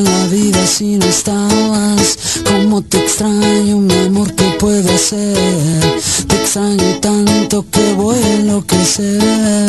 en la vida si no estabas. Como te extraño, mi amor, ¿qué puedo hacer? Te extraño tanto que voy a enloquecer.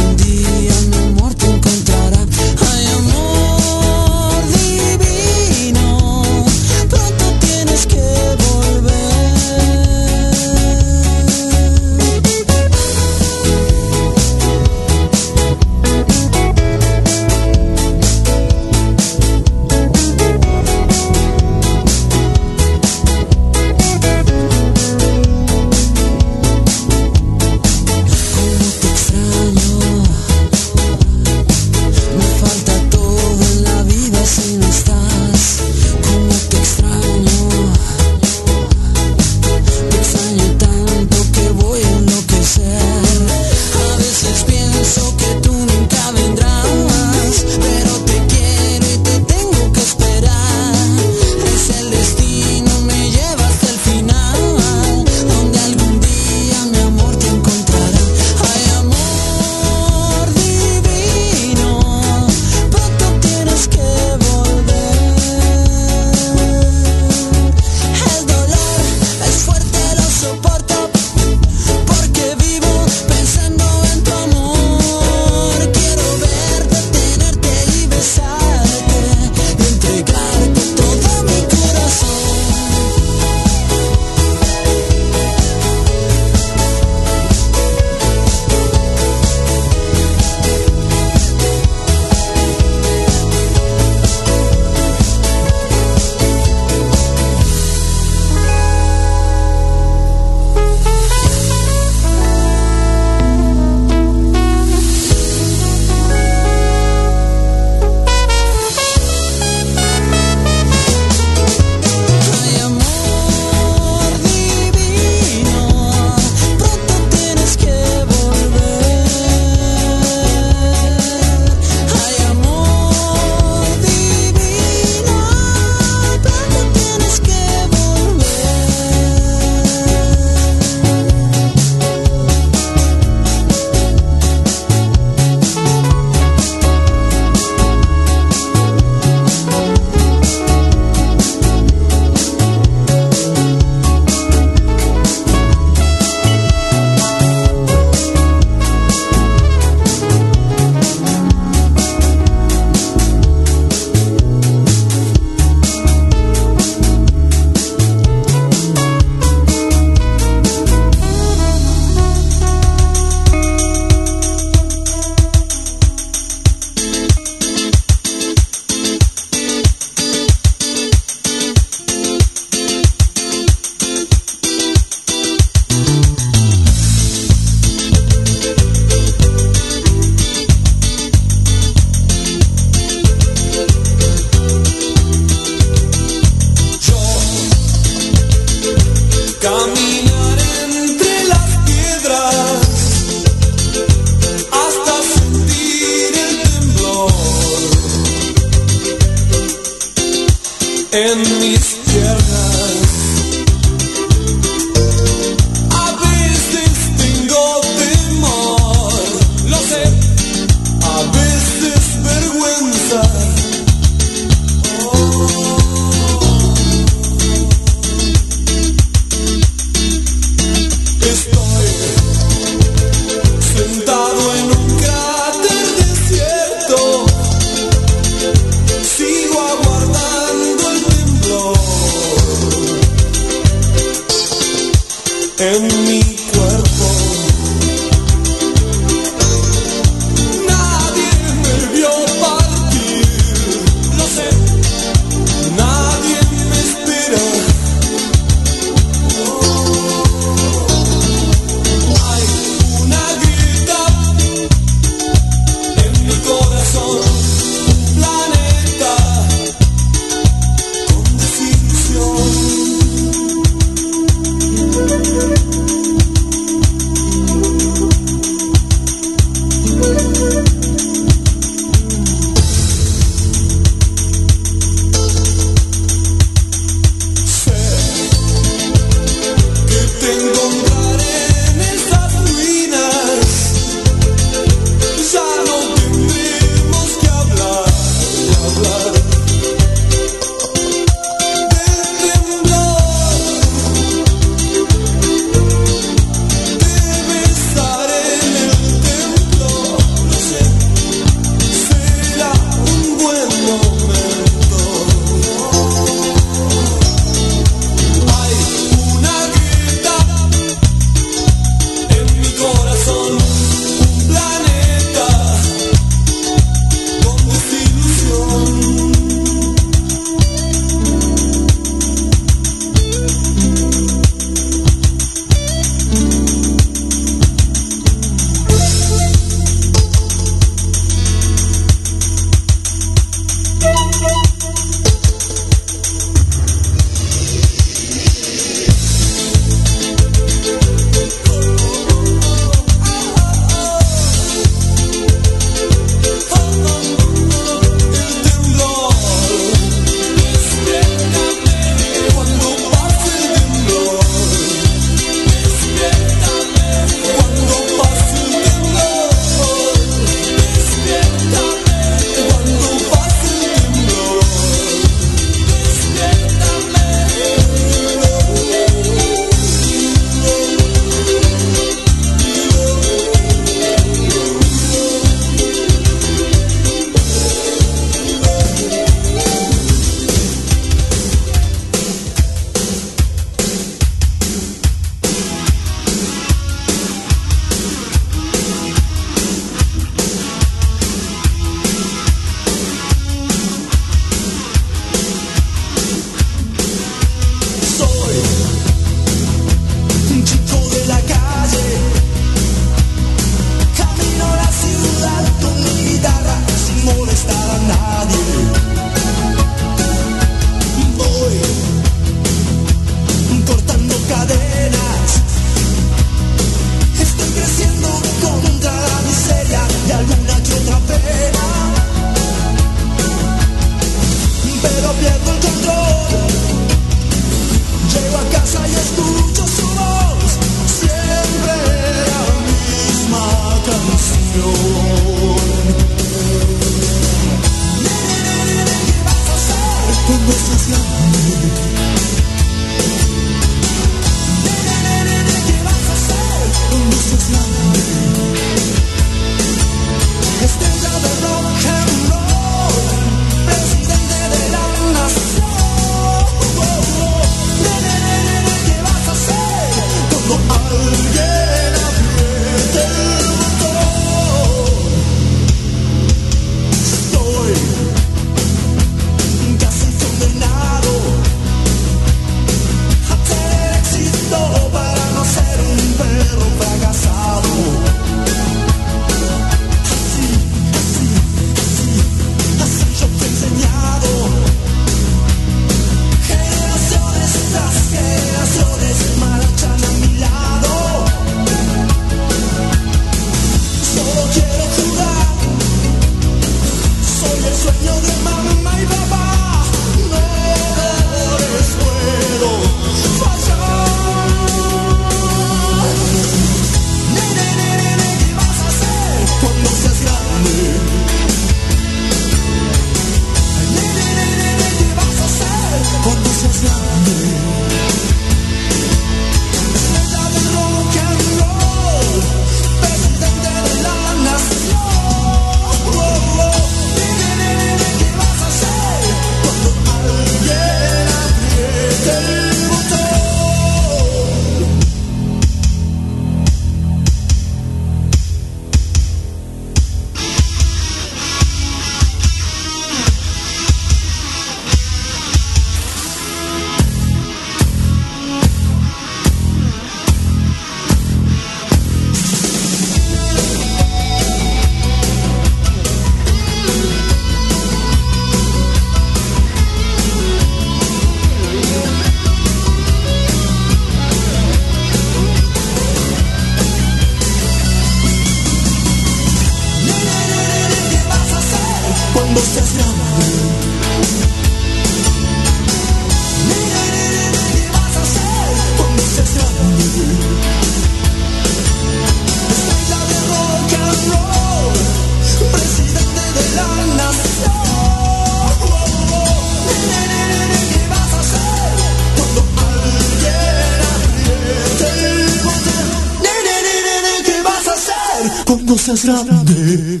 sensação de.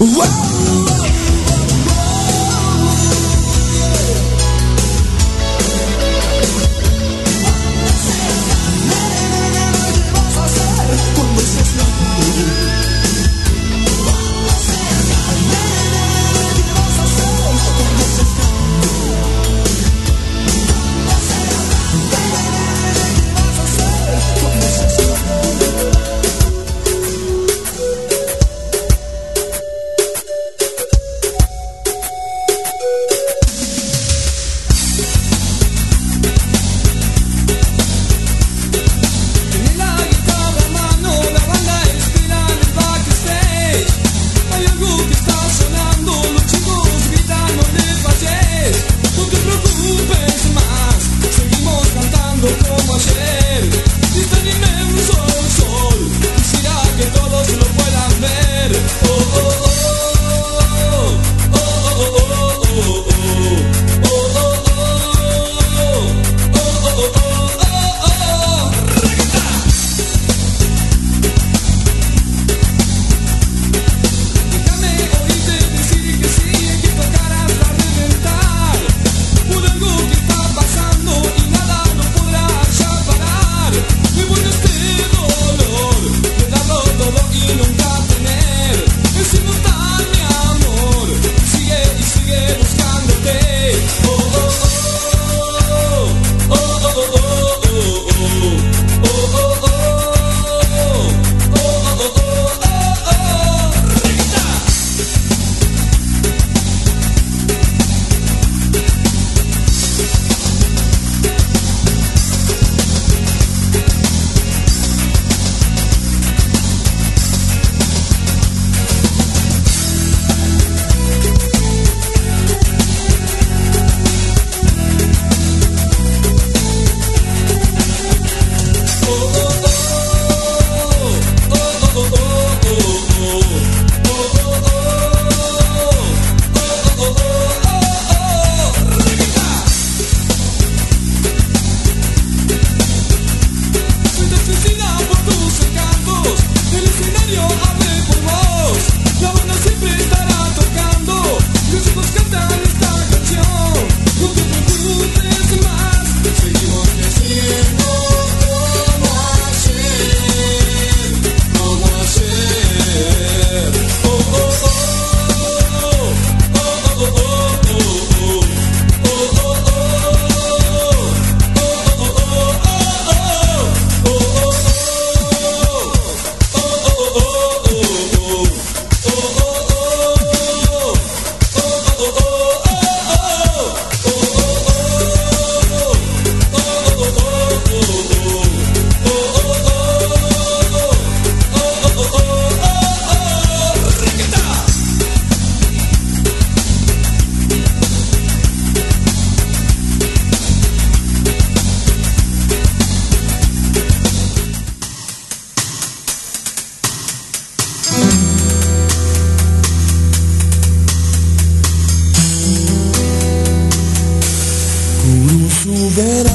Uou! that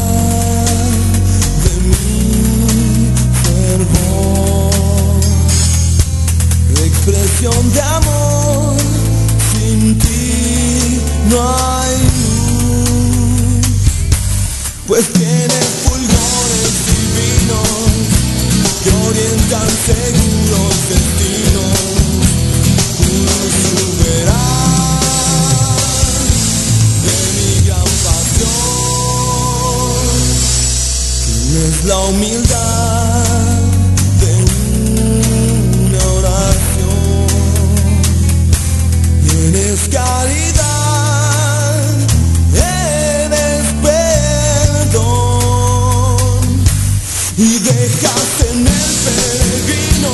y dejaste en el peregrino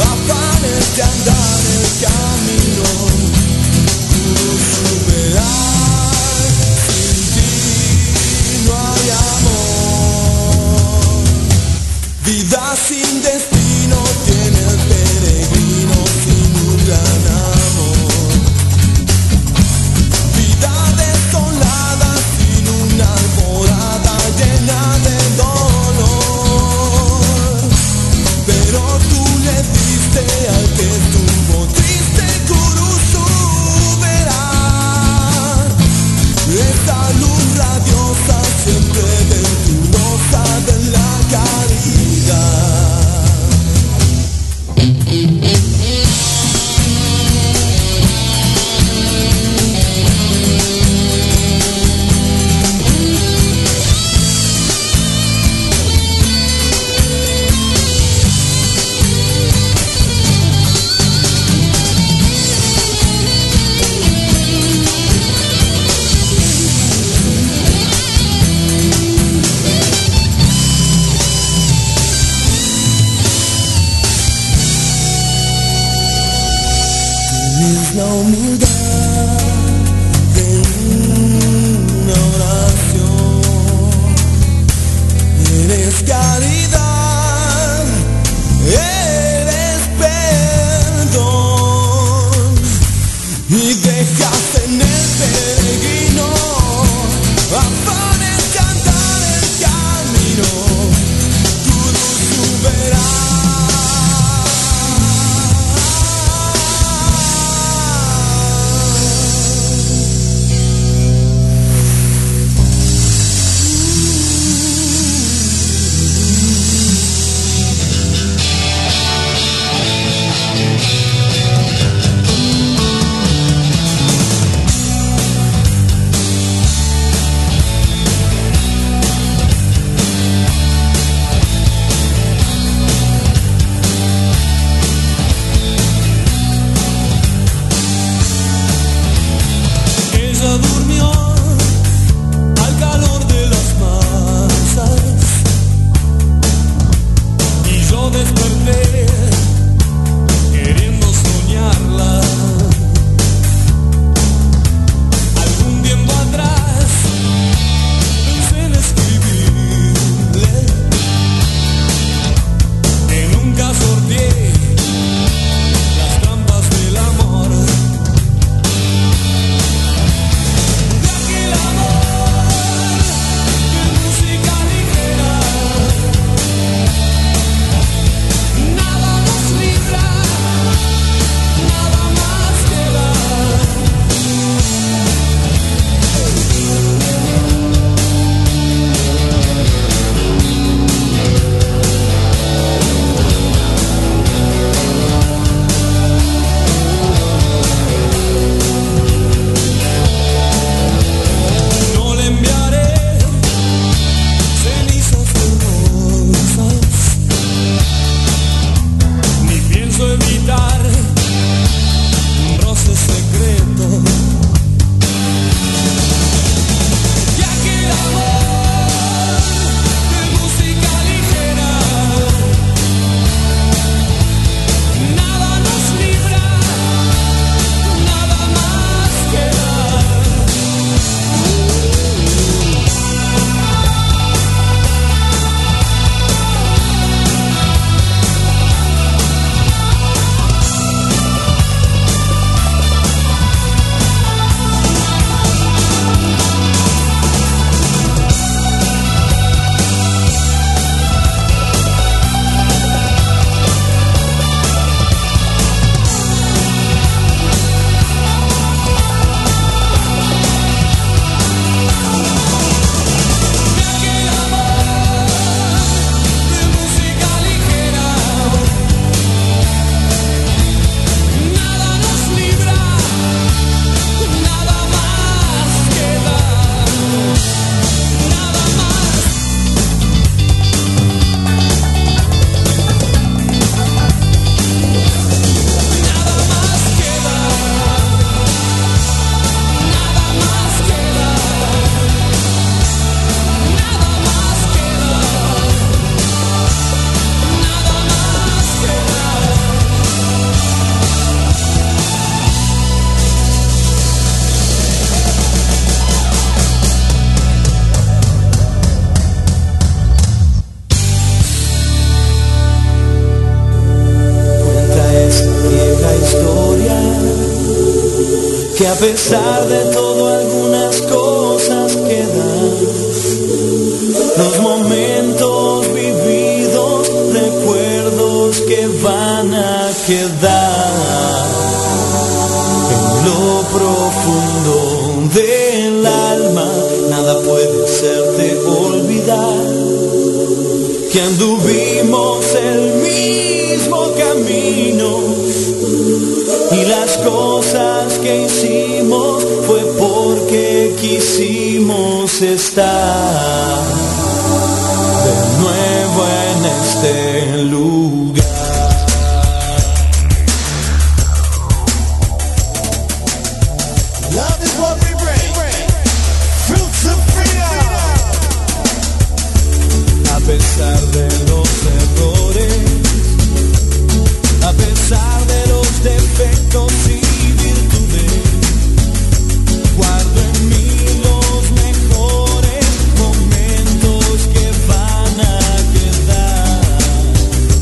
afanes de andar. Pesar de todo algunas cosas quedan. Los momentos vividos, recuerdos que van a quedar en lo profundo fue porque quisimos estar